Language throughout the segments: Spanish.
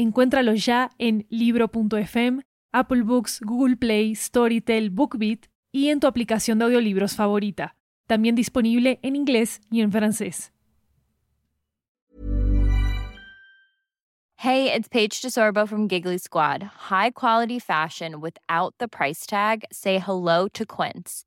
Encuéntralo ya en libro.fm, Apple Books, Google Play, Storytel, BookBeat y en tu aplicación de audiolibros favorita. También disponible en inglés y en francés. Hey, it's Paige DeSorbo from Giggly Squad. High quality fashion without the price tag. Say hello to Quince.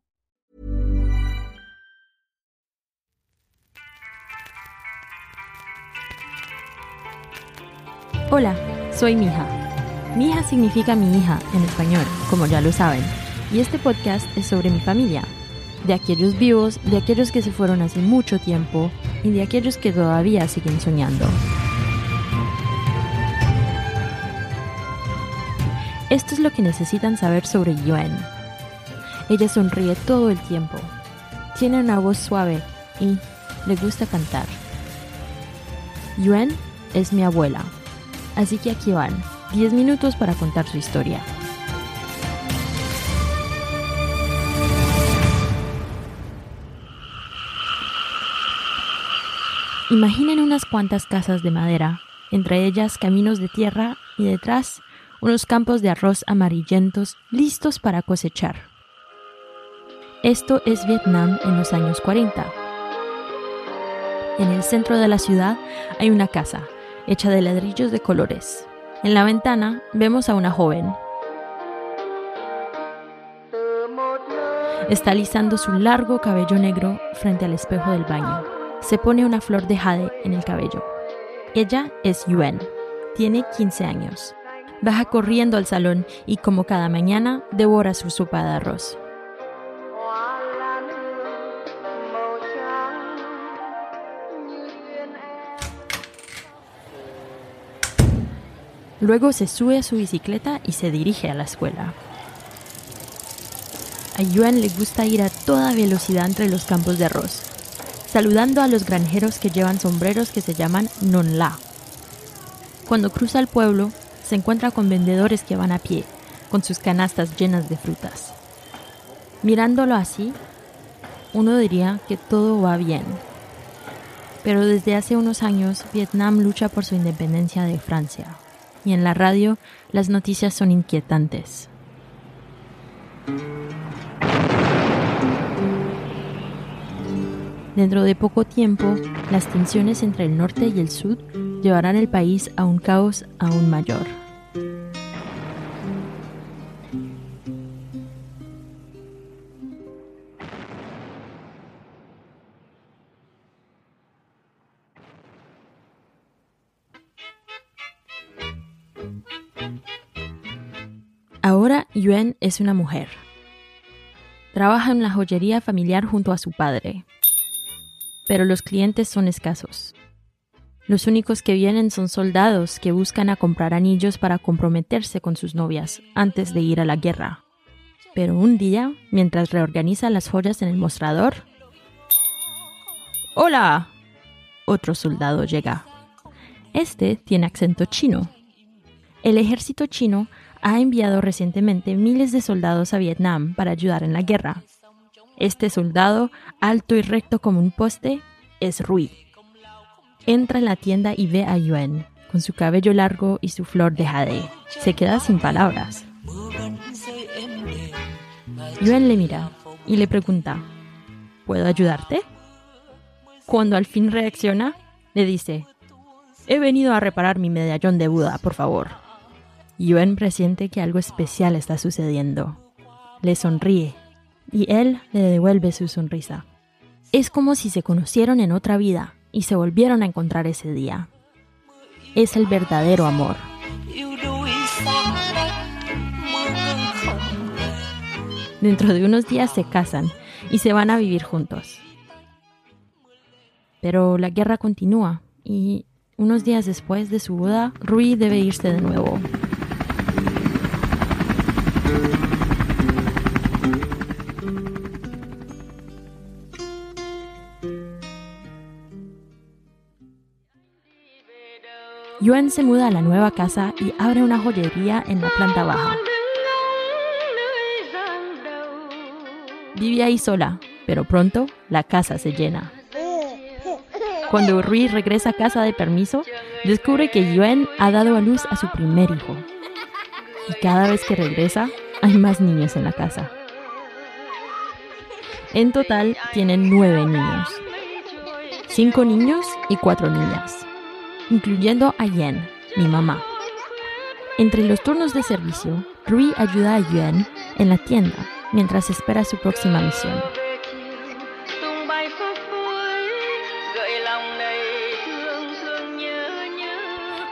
Hola, soy Mija. Mija significa mi hija en español, como ya lo saben, y este podcast es sobre mi familia, de aquellos vivos, de aquellos que se fueron hace mucho tiempo y de aquellos que todavía siguen soñando. Esto es lo que necesitan saber sobre Yuen. Ella sonríe todo el tiempo, tiene una voz suave y le gusta cantar. Yuen es mi abuela, así que aquí van 10 minutos para contar su historia. Imaginen unas cuantas casas de madera, entre ellas caminos de tierra y detrás unos campos de arroz amarillentos listos para cosechar. Esto es Vietnam en los años 40. En el centro de la ciudad hay una casa, hecha de ladrillos de colores. En la ventana vemos a una joven. Está alisando su largo cabello negro frente al espejo del baño. Se pone una flor de jade en el cabello. Ella es Yuen. Tiene 15 años. Baja corriendo al salón y como cada mañana devora su sopa de arroz. Luego se sube a su bicicleta y se dirige a la escuela. A Yuan le gusta ir a toda velocidad entre los campos de arroz, saludando a los granjeros que llevan sombreros que se llaman non-la. Cuando cruza el pueblo, se encuentra con vendedores que van a pie, con sus canastas llenas de frutas. Mirándolo así, uno diría que todo va bien. Pero desde hace unos años, Vietnam lucha por su independencia de Francia y en la radio las noticias son inquietantes. Dentro de poco tiempo, las tensiones entre el norte y el sur llevarán el país a un caos aún mayor. Yuen es una mujer. Trabaja en la joyería familiar junto a su padre. Pero los clientes son escasos. Los únicos que vienen son soldados que buscan a comprar anillos para comprometerse con sus novias antes de ir a la guerra. Pero un día, mientras reorganiza las joyas en el mostrador... ¡Hola! Otro soldado llega. Este tiene acento chino. El ejército chino ha enviado recientemente miles de soldados a Vietnam para ayudar en la guerra. Este soldado, alto y recto como un poste, es Rui. Entra en la tienda y ve a Yuen, con su cabello largo y su flor de jade. Se queda sin palabras. Yuen le mira y le pregunta, ¿puedo ayudarte? Cuando al fin reacciona, le dice, he venido a reparar mi medallón de Buda, por favor. Yuen presiente que algo especial está sucediendo. Le sonríe y él le devuelve su sonrisa. Es como si se conocieron en otra vida y se volvieron a encontrar ese día. Es el verdadero amor. Dentro de unos días se casan y se van a vivir juntos. Pero la guerra continúa y unos días después de su boda, Rui debe irse de nuevo. Yuan se muda a la nueva casa y abre una joyería en la planta baja. Vive ahí sola, pero pronto la casa se llena. Cuando Rui regresa a casa de permiso, descubre que Yuen ha dado a luz a su primer hijo. Y cada vez que regresa, hay más niños en la casa. En total, tienen nueve niños. Cinco niños y cuatro niñas incluyendo a Yen, mi mamá. Entre los turnos de servicio, Rui ayuda a Yuen en la tienda mientras espera su próxima misión.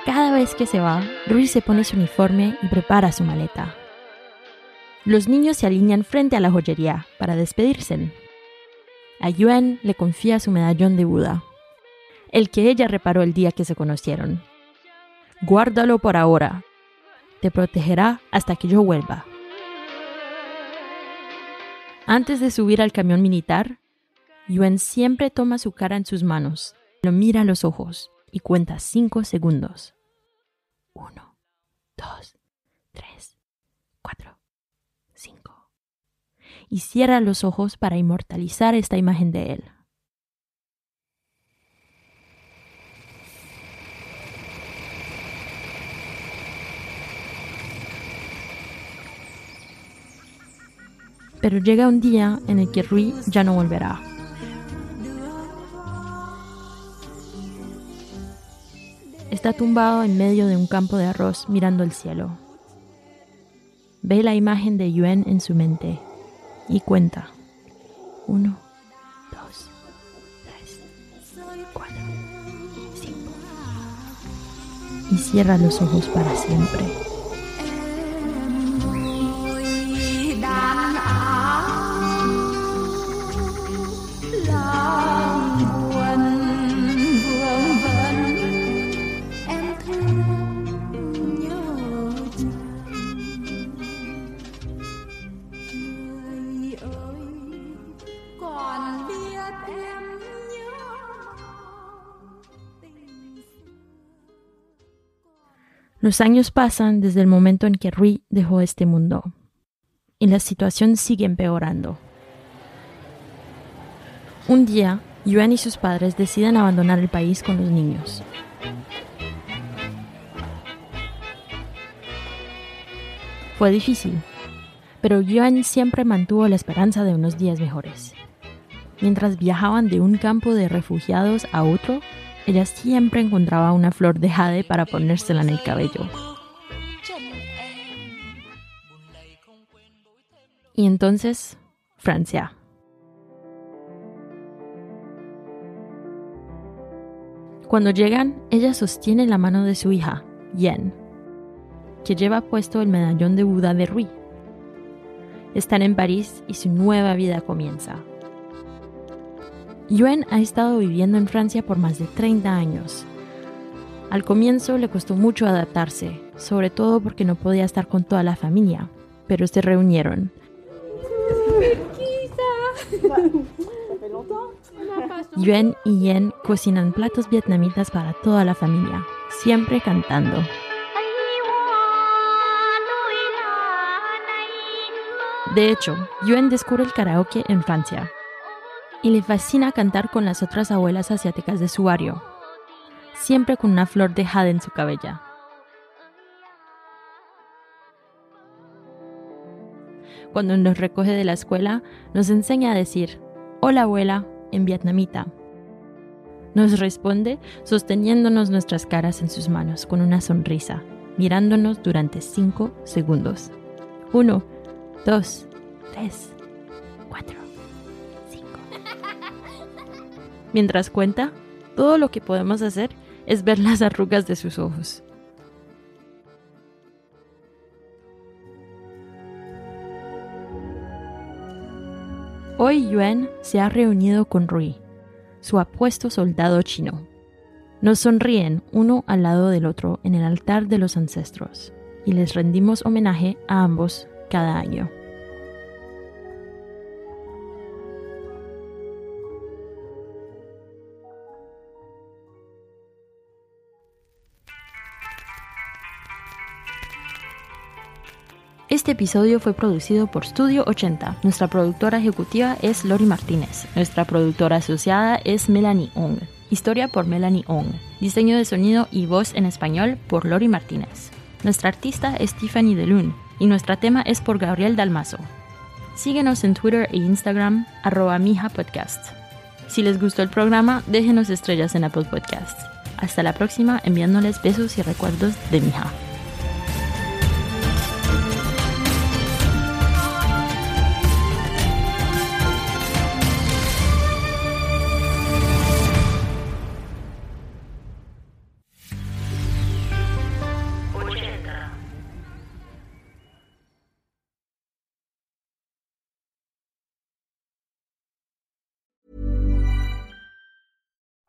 Cada vez que se va, Rui se pone su uniforme y prepara su maleta. Los niños se alinean frente a la joyería para despedirse. A Yuen le confía su medallón de Buda, el que ella reparó el día que se conocieron. Guárdalo por ahora. Te protegerá hasta que yo vuelva. Antes de subir al camión militar, Yuen siempre toma su cara en sus manos, lo mira a los ojos y cuenta cinco segundos. Uno, dos, tres, cuatro, cinco. Y cierra los ojos para inmortalizar esta imagen de él. Pero llega un día en el que Rui ya no volverá. Está tumbado en medio de un campo de arroz mirando el cielo. Ve la imagen de Yuen en su mente y cuenta. Uno, dos, tres, cuatro, cinco. Y cierra los ojos para siempre. Los años pasan desde el momento en que Rui dejó este mundo y la situación sigue empeorando. Un día, Yuan y sus padres deciden abandonar el país con los niños. Fue difícil, pero Yuan siempre mantuvo la esperanza de unos días mejores. Mientras viajaban de un campo de refugiados a otro, ella siempre encontraba una flor de jade para ponérsela en el cabello. Y entonces, Francia. Cuando llegan, ella sostiene la mano de su hija, Yen, que lleva puesto el medallón de Buda de Rui. Están en París y su nueva vida comienza. Yuen ha estado viviendo en Francia por más de 30 años. Al comienzo le costó mucho adaptarse, sobre todo porque no podía estar con toda la familia, pero se reunieron. Yuen y Yen cocinan platos vietnamitas para toda la familia, siempre cantando. De hecho, Yuen descubre el karaoke en Francia y le fascina cantar con las otras abuelas asiáticas de su barrio, siempre con una flor de jade en su cabella. Cuando nos recoge de la escuela, nos enseña a decir, hola abuela, en vietnamita. Nos responde sosteniéndonos nuestras caras en sus manos con una sonrisa, mirándonos durante 5 segundos. 1, 2, 3, 4, 5. Mientras cuenta, todo lo que podemos hacer es ver las arrugas de sus ojos. Hoy Yuan se ha reunido con Rui, su apuesto soldado chino. Nos sonríen uno al lado del otro en el altar de los ancestros y les rendimos homenaje a ambos cada año. Este episodio fue producido por Studio 80. Nuestra productora ejecutiva es Lori Martínez. Nuestra productora asociada es Melanie Ong. Historia por Melanie Ong. Diseño de sonido y voz en español por Lori Martínez. Nuestra artista es Tiffany DeLune y nuestro tema es por Gabriel Dalmazo. Síguenos en Twitter e Instagram, arroba Mija Podcast. Si les gustó el programa, déjenos estrellas en Apple Podcasts. Hasta la próxima, enviándoles besos y recuerdos de Mija.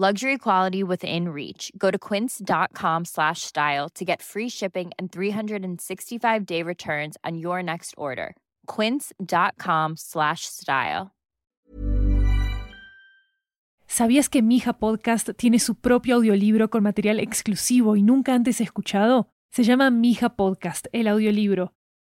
Luxury quality within reach. Go to quince.com slash style to get free shipping and 365 day returns on your next order. Quince.com slash style. ¿Sabías que Mija Podcast tiene su propio audiolibro con material exclusivo y nunca antes escuchado? Se llama Mija Podcast, el audiolibro.